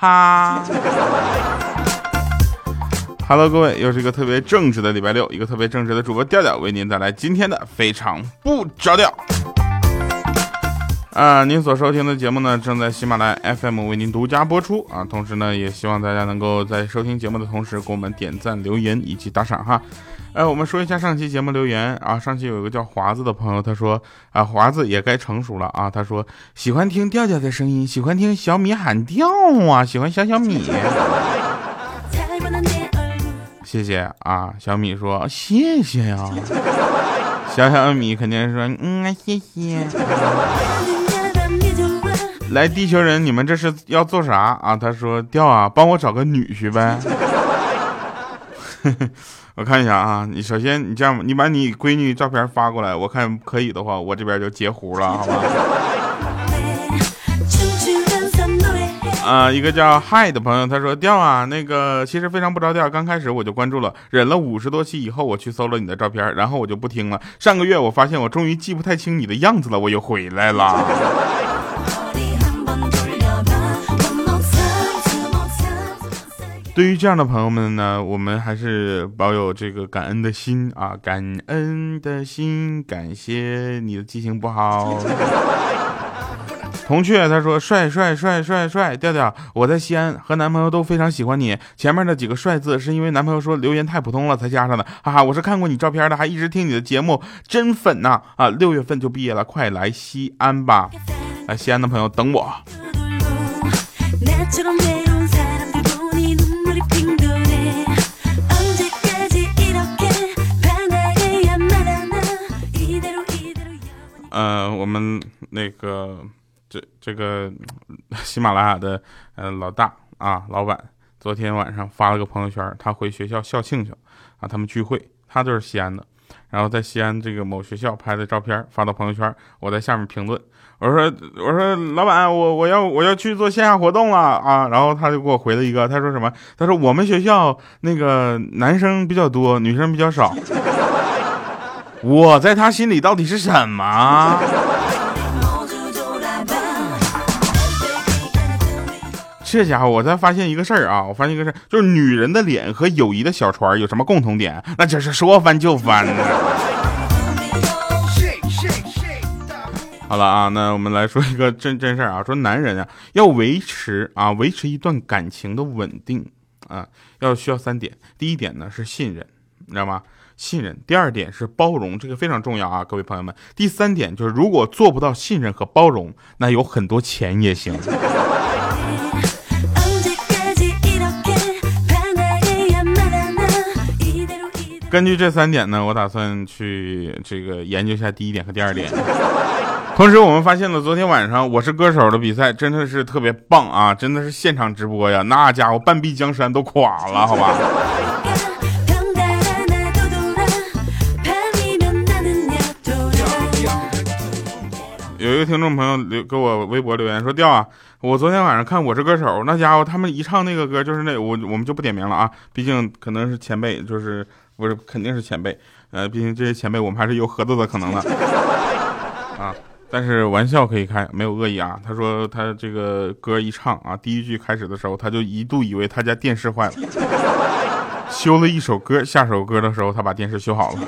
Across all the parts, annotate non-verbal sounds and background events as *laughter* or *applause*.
哈。Hello，各位，又是一个特别正直的礼拜六，一个特别正直的主播调调为您带来今天的非常不着调。啊，您所收听的节目呢，正在喜马拉雅 FM 为您独家播出啊。同时呢，也希望大家能够在收听节目的同时，给我们点赞、留言以及打赏哈。哎，我们说一下上期节目留言啊。上期有一个叫华子的朋友，他说啊，华子也该成熟了啊。他说喜欢听调调的声音，喜欢听小米喊调啊，喜欢小小米。谢谢啊，小米说谢谢呀。小小米肯定说嗯，谢谢。来，地球人，你们这是要做啥啊？他说调啊，帮我找个女婿呗。*laughs* 我看一下啊，你首先你这样，你把你闺女照片发过来，我看可以的话，我这边就截胡了，好吧？啊，一个叫嗨的朋友，他说调啊，那个其实非常不着调，刚开始我就关注了，忍了五十多期以后，我去搜了你的照片，然后我就不听了。上个月我发现我终于记不太清你的样子了，我又回来了。对于这样的朋友们呢，我们还是保有这个感恩的心啊，感恩的心，感谢你的记性不好。*laughs* 铜雀他说帅帅帅帅帅，调调，我在西安和男朋友都非常喜欢你。前面的几个帅字是因为男朋友说留言太普通了才加上的，哈哈，我是看过你照片的，还一直听你的节目，真粉呐啊！六月份就毕业了，快来西安吧，来西安的朋友等我。呃，我们那个这这个喜马拉雅的呃老大啊，老板昨天晚上发了个朋友圈，他回学校校庆去了啊，他们聚会，他就是西安的，然后在西安这个某学校拍的照片发到朋友圈，我在下面评论，我说我说老板，我我要我要去做线下活动了啊，然后他就给我回了一个，他说什么？他说我们学校那个男生比较多，女生比较少。我在他心里到底是什么？这家伙，我才发现一个事儿啊！我发现一个事儿，就是女人的脸和友谊的小船有什么共同点？那就是说翻就翻。好了啊，那我们来说一个真真事儿啊，说男人啊要维持啊维持一段感情的稳定啊，要需要三点。第一点呢是信任，你知道吗？信任。第二点是包容，这个非常重要啊，各位朋友们。第三点就是，如果做不到信任和包容，那有很多钱也行。根据这三点呢，我打算去这个研究一下第一点和第二点。同时，我们发现了昨天晚上《我是歌手》的比赛真的是特别棒啊，真的是现场直播呀，那家伙半壁江山都垮了，好吧。有一个听众朋友留给我微博留言说：“调啊，我昨天晚上看《我是歌手》，那家伙他们一唱那个歌，就是那我我们就不点名了啊，毕竟可能是前辈，就是不是肯定是前辈，呃，毕竟这些前辈我们还是有合作的可能的 *laughs* 啊。但是玩笑可以开，没有恶意啊。他说他这个歌一唱啊，第一句开始的时候，他就一度以为他家电视坏了，修了一首歌，下首歌的时候他把电视修好了。”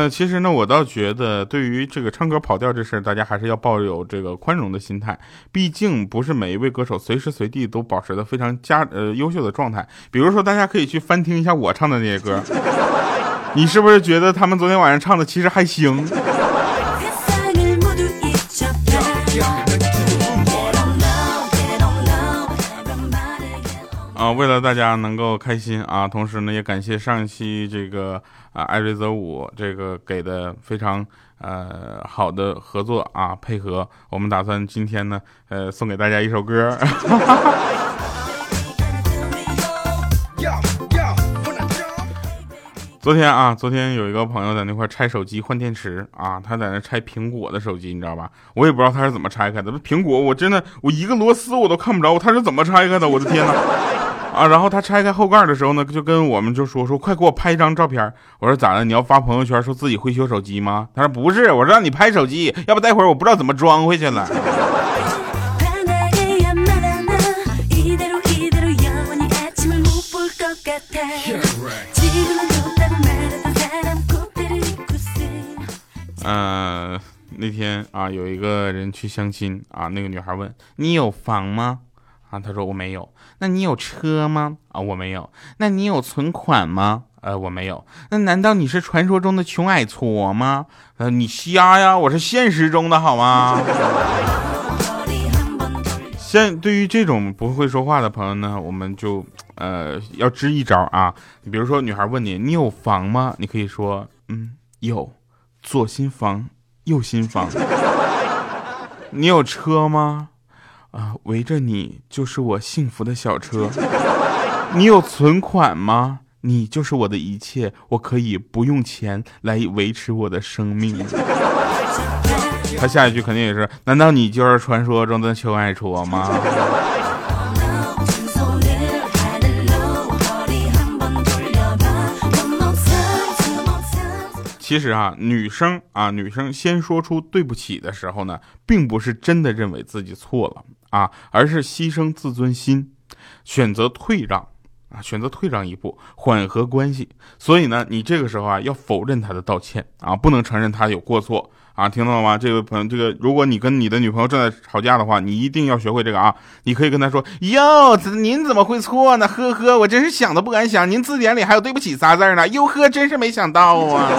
呃，其实呢，我倒觉得对于这个唱歌跑调这事儿，大家还是要抱有这个宽容的心态。毕竟不是每一位歌手随时随地都保持的非常佳呃优秀的状态。比如说，大家可以去翻听一下我唱的那些歌，你是不是觉得他们昨天晚上唱的其实还行？为了大家能够开心啊，同时呢，也感谢上一期这个啊艾瑞泽五这个给的非常呃好的合作啊配合，我们打算今天呢呃送给大家一首歌。*laughs* 昨天啊，昨天有一个朋友在那块拆手机换电池啊，他在那拆苹果的手机，你知道吧？我也不知道他是怎么拆开的。苹果我真的我一个螺丝我都看不着，他是怎么拆开的？我的天哪！啊，然后他拆开后盖的时候呢，就跟我们就说说，快给我拍一张照片。我说咋了？你要发朋友圈说自己会修手机吗？他说不是，我让你拍手机，要不待会儿我不知道怎么装回去了。嗯，那天啊，有一个人去相亲啊，那个女孩问你有房吗？啊，他说我没有。那你有车吗？啊，我没有。那你有存款吗？呃，我没有。那难道你是传说中的穷矮矬吗？呃，你瞎呀，我是现实中的好吗？*laughs* 现对于这种不会说话的朋友呢，我们就呃要支一招啊。你比如说，女孩问你你有房吗？你可以说嗯有。左心房，右心房。*laughs* 你有车吗？啊，围着你就是我幸福的小车。*laughs* 你有存款吗？你就是我的一切，我可以不用钱来维持我的生命。*laughs* 他下一句肯定也是：难道你就是传说中的求爱戳吗？其实啊，女生啊，女生先说出对不起的时候呢，并不是真的认为自己错了啊，而是牺牲自尊心，选择退让啊，选择退让一步，缓和关系。所以呢，你这个时候啊，要否认他的道歉啊，不能承认他有过错。啊，听到了吗？这位朋友，这个如果你跟你的女朋友正在吵架的话，你一定要学会这个啊！你可以跟她说：“哟，您怎么会错呢？呵呵，我真是想都不敢想，您字典里还有对不起仨字呢。哟呵，真是没想到啊！”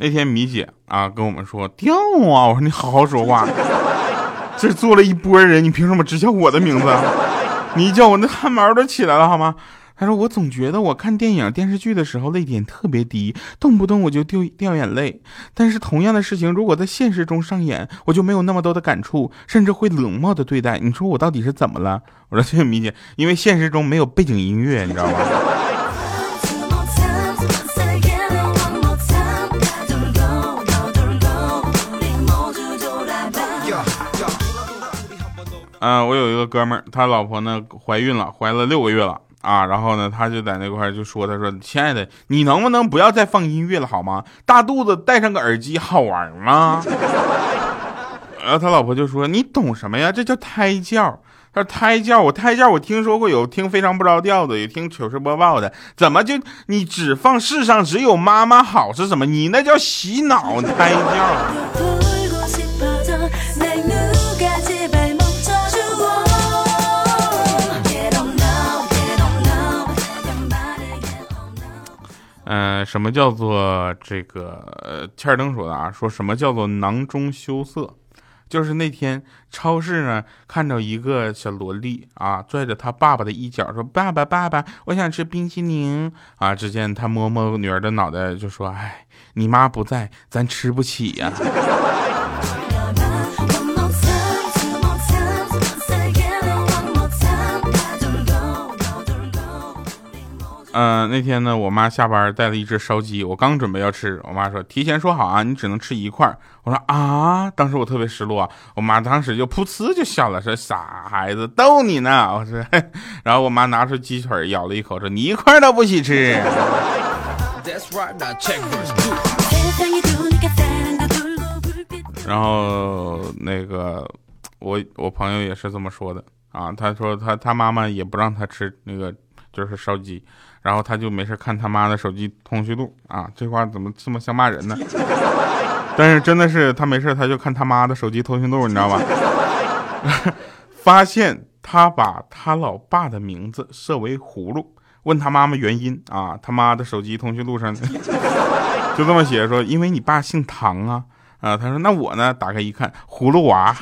那天米姐啊跟我们说掉啊，我说你好好说话。这坐了一波人，你凭什么只叫我的名字？你一叫我那汗毛都起来了，好吗？他说我总觉得我看电影电视剧的时候泪点特别低，动不动我就掉掉眼泪。但是同样的事情如果在现实中上演，我就没有那么多的感触，甚至会冷漠的对待。你说我到底是怎么了？我说这个米姐，因为现实中没有背景音乐，你知道吗？嗯，我有一个哥们儿，他老婆呢怀孕了，怀了六个月了啊。然后呢，他就在那块儿就说：“他说，亲爱的，你能不能不要再放音乐了好吗？大肚子戴上个耳机好玩吗？” *laughs* 然后他老婆就说：“你懂什么呀？这叫胎教。他说胎教，我胎教，我听说过有听非常不着调的，有听糗事播报的，怎么就你只放世上只有妈妈好是什么？你那叫洗脑胎教。” *laughs* 什么叫做这个？呃，欠儿登说的啊，说什么叫做囊中羞涩？就是那天超市呢，看到一个小萝莉啊，拽着他爸爸的衣角说：“爸爸，爸爸，我想吃冰淇淋啊！”只见他摸摸女儿的脑袋，就说：“哎，你妈不在，咱吃不起呀。”嗯，那天呢，我妈下班带了一只烧鸡，我刚准备要吃，我妈说提前说好啊，你只能吃一块。我说啊，当时我特别失落，我妈当时就噗呲就笑了，说傻孩子逗你呢。我说，*laughs* 然后我妈拿出鸡腿咬了一口，说你一块都不许吃。*laughs* 然后那个我我朋友也是这么说的啊，他说他他妈妈也不让他吃那个就是烧鸡。然后他就没事看他妈的手机通讯录啊，这话怎么这么像骂人呢？*laughs* 但是真的是他没事他就看他妈的手机通讯录，你知道吧？*laughs* 发现他把他老爸的名字设为葫芦，问他妈妈原因啊，他妈的手机通讯录上 *laughs* 就这么写说，因为你爸姓唐啊啊，他说那我呢，打开一看，葫芦娃。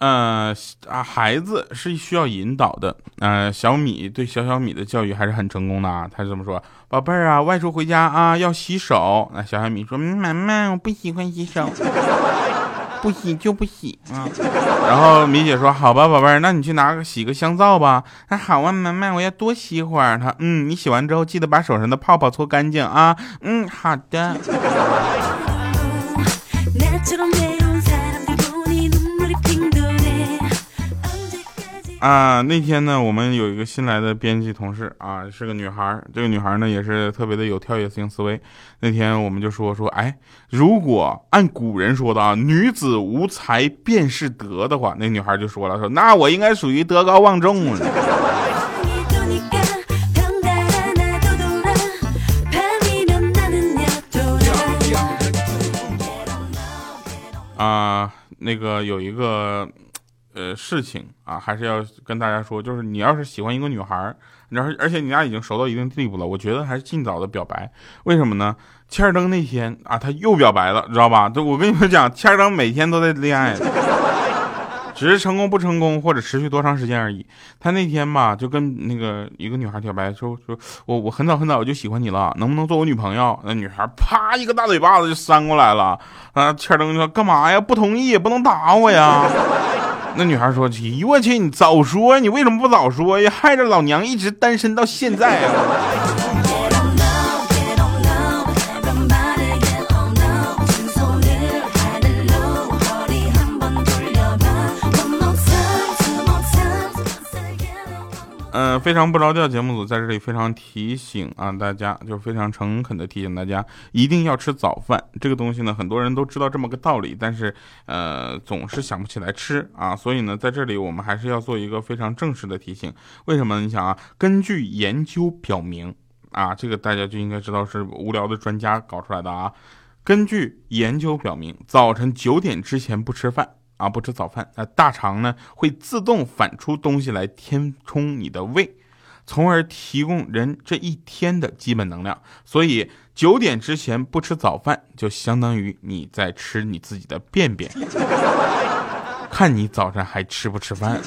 嗯啊，孩子是需要引导的。呃，小米对小小米的教育还是很成功的啊。他是这么说：“宝贝儿啊，外出回家啊要洗手。”那小小米说：“妈妈，我不喜欢洗手，*laughs* 不洗就不洗啊。”然后米姐说：“好吧，宝贝儿，那你去拿个洗个香皂吧。”那好啊，妈妈，我要多洗会儿。他嗯，你洗完之后记得把手上的泡泡搓干净啊。嗯，好的。*laughs* 啊，那天呢，我们有一个新来的编辑同事啊，是个女孩。这个女孩呢，也是特别的有跳跃性思维。那天我们就说说，哎，如果按古人说的啊，女子无才便是德的话，那女孩就说了，说那我应该属于德高望重了。啊，那个有一个。呃，事情啊，还是要跟大家说，就是你要是喜欢一个女孩，然后而且你俩已经熟到一定地步了，我觉得还是尽早的表白。为什么呢？千儿登那天啊，他又表白了，知道吧？就我跟你们讲，千儿登每天都在恋爱，只是成功不成功或者持续多长时间而已。他那天吧，就跟那个一个女孩表白，说说我我很早很早就喜欢你了，能不能做我女朋友？那女孩啪一个大嘴巴子就扇过来了。啊，千儿登说干嘛呀？不同意也不能打我呀。那女孩说：“咦，我去，你早说，你为什么不早说呀？害得老娘一直单身到现在啊！”嗯，非常不着调，节目组在这里非常提醒啊，大家就非常诚恳的提醒大家，一定要吃早饭。这个东西呢，很多人都知道这么个道理，但是呃，总是想不起来吃啊。所以呢，在这里我们还是要做一个非常正式的提醒。为什么？你想啊，根据研究表明啊，这个大家就应该知道是无聊的专家搞出来的啊。根据研究表明，早晨九点之前不吃饭。啊，不吃早饭，那大肠呢会自动反出东西来填充你的胃，从而提供人这一天的基本能量。所以九点之前不吃早饭，就相当于你在吃你自己的便便。*laughs* 看你早上还吃不吃饭。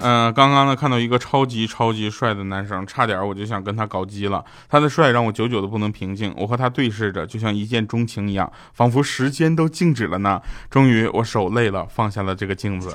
嗯，刚刚呢看到一个超级超级帅的男生，差点我就想跟他搞基了。他的帅让我久久的不能平静，我和他对视着，就像一见钟情一样，仿佛时间都静止了呢。终于我手累了，放下了这个镜子。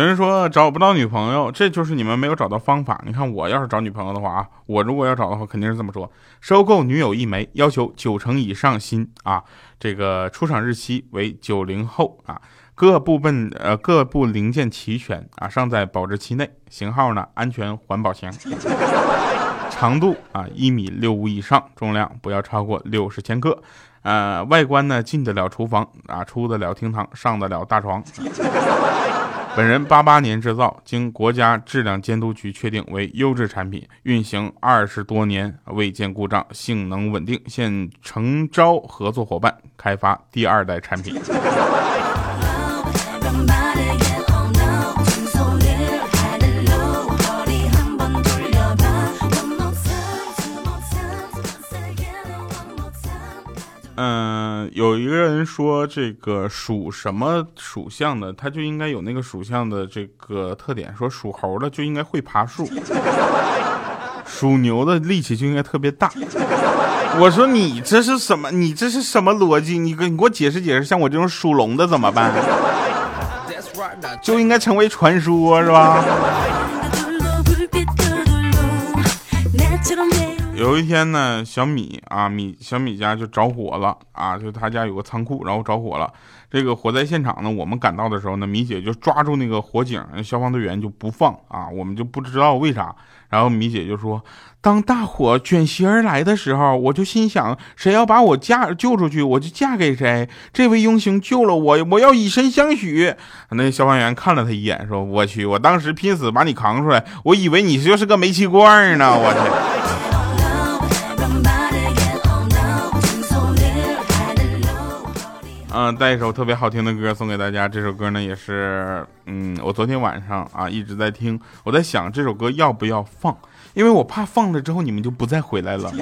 有人说找不到女朋友，这就是你们没有找到方法。你看我要是找女朋友的话啊，我如果要找的话，肯定是这么说：收购女友一枚，要求九成以上新啊，这个出厂日期为九零后啊，各部分呃各部零件齐全啊，尚在保质期内，型号呢安全环保型，长度啊一米六五以上，重量不要超过六十千克，呃外观呢进得了厨房啊，出得了厅堂，上得了大床。本人八八年制造，经国家质量监督局确定为优质产品，运行二十多年未见故障，性能稳定，现诚招合作伙伴开发第二代产品。有一个人说，这个属什么属相的，他就应该有那个属相的这个特点。说属猴的就应该会爬树，*laughs* 属牛的力气就应该特别大。我说你这是什么？你这是什么逻辑？你给你给我解释解释。像我这种属龙的怎么办？就应该成为传说，是吧？有一天呢，小米啊，米小米家就着火了啊，就他家有个仓库，然后着火了。这个火灾现场呢，我们赶到的时候呢，米姐就抓住那个火警，消防队员就不放啊，我们就不知道为啥。然后米姐就说，当大火卷袭而来的时候，我就心想，谁要把我嫁救出去，我就嫁给谁。这位英雄救了我，我要以身相许。那消防员看了他一眼，说：“我去，我当时拼死把你扛出来，我以为你就是个煤气罐呢，我去。”嗯，带一首特别好听的歌送给大家。这首歌呢，也是，嗯，我昨天晚上啊一直在听，我在想这首歌要不要放，因为我怕放了之后你们就不再回来了。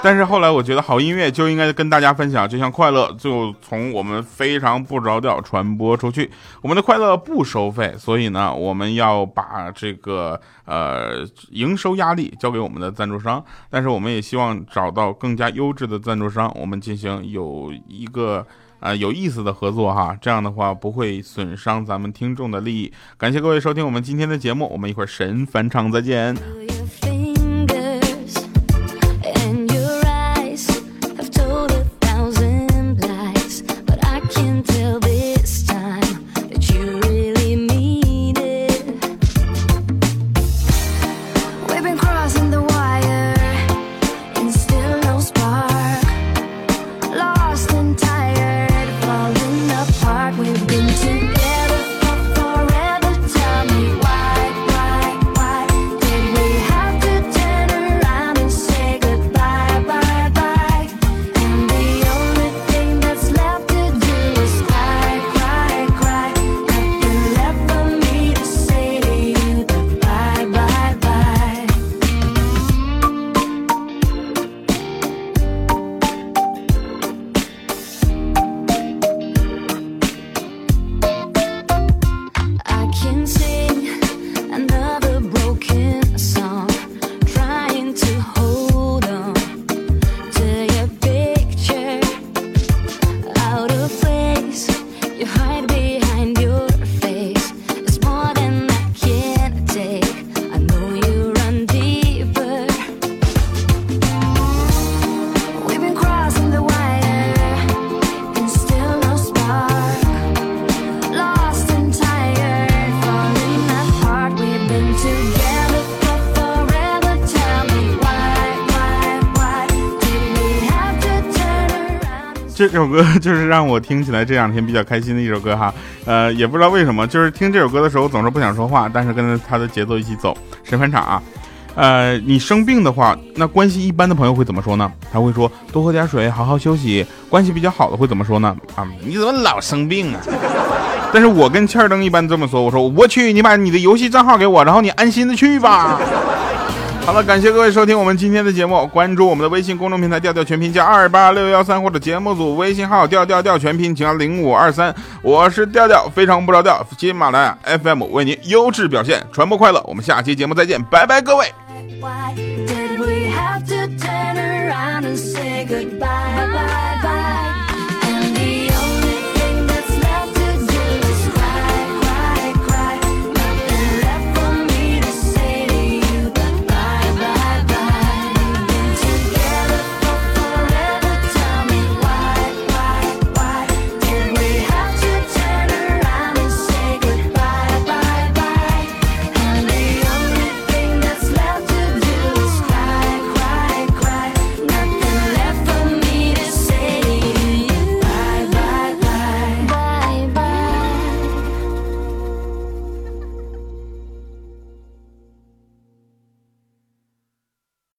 *laughs* 但是后来我觉得好音乐就应该跟大家分享，就像快乐就从我们非常不着调传播出去。我们的快乐不收费，所以呢，我们要把这个呃营收压力交给我们的赞助商。但是我们也希望找到更加优质的赞助商，我们进行有一个呃有意思的合作哈。这样的话不会损伤咱们听众的利益。感谢各位收听我们今天的节目，我们一会儿神返场再见。这首歌就是让我听起来这两天比较开心的一首歌哈，呃，也不知道为什么，就是听这首歌的时候总是不想说话，但是跟着他的节奏一起走。神返场啊，呃，你生病的话，那关系一般的朋友会怎么说呢？他会说多喝点水，好好休息。关系比较好的会怎么说呢？啊，你怎么老生病啊？但是我跟欠儿登一般这么说，我说我去，你把你的游戏账号给我，然后你安心的去吧。好了，感谢各位收听我们今天的节目，关注我们的微信公众平台调调全拼加二八六幺三或者节目组微信号调调调全拼加零五二三，我是调调，非常不着调，喜马拉雅 FM 为您优质表现，传播快乐，我们下期节目再见，拜拜各位。Why did we have to turn around and say goodbye? Bye, bye, bye.